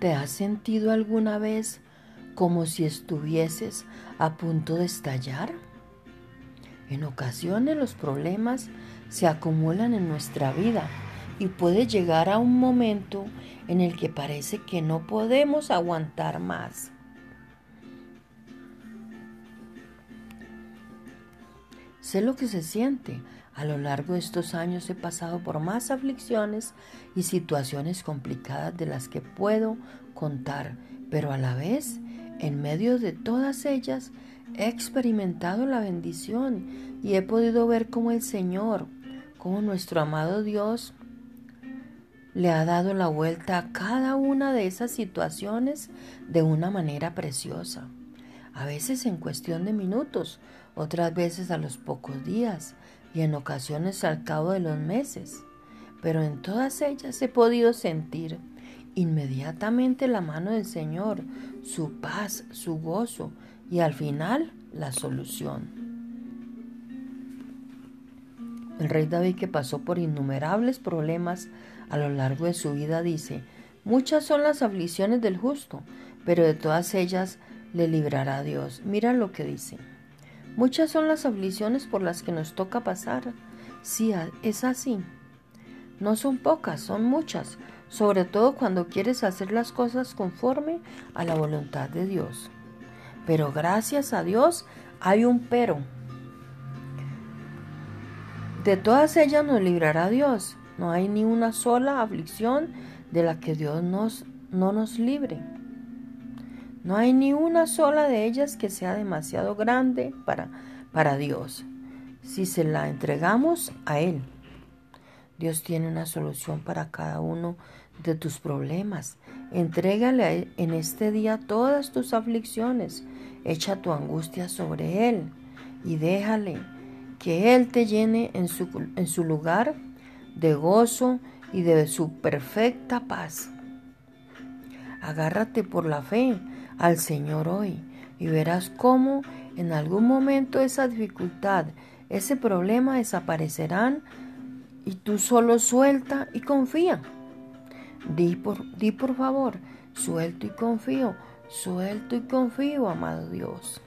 ¿Te has sentido alguna vez como si estuvieses a punto de estallar? En ocasiones los problemas se acumulan en nuestra vida y puede llegar a un momento en el que parece que no podemos aguantar más. Sé lo que se siente. A lo largo de estos años he pasado por más aflicciones y situaciones complicadas de las que puedo contar, pero a la vez, en medio de todas ellas, he experimentado la bendición y he podido ver cómo el Señor, como nuestro amado Dios, le ha dado la vuelta a cada una de esas situaciones de una manera preciosa. A veces en cuestión de minutos, otras veces a los pocos días y en ocasiones al cabo de los meses. Pero en todas ellas he podido sentir inmediatamente la mano del Señor, su paz, su gozo y al final la solución. El rey David que pasó por innumerables problemas a lo largo de su vida dice, muchas son las aflicciones del justo, pero de todas ellas le librará Dios. Mira lo que dice. Muchas son las aflicciones por las que nos toca pasar. Sí, es así. No son pocas, son muchas, sobre todo cuando quieres hacer las cosas conforme a la voluntad de Dios. Pero gracias a Dios hay un pero. De todas ellas nos librará Dios. No hay ni una sola aflicción de la que Dios nos, no nos libre. No hay ni una sola de ellas que sea demasiado grande para, para Dios, si se la entregamos a Él. Dios tiene una solución para cada uno de tus problemas. Entrégale en este día todas tus aflicciones. Echa tu angustia sobre Él y déjale que Él te llene en su, en su lugar de gozo y de su perfecta paz. Agárrate por la fe al Señor hoy y verás cómo en algún momento esa dificultad, ese problema desaparecerán y tú solo suelta y confía. Di por, di por favor, suelto y confío, suelto y confío, amado Dios.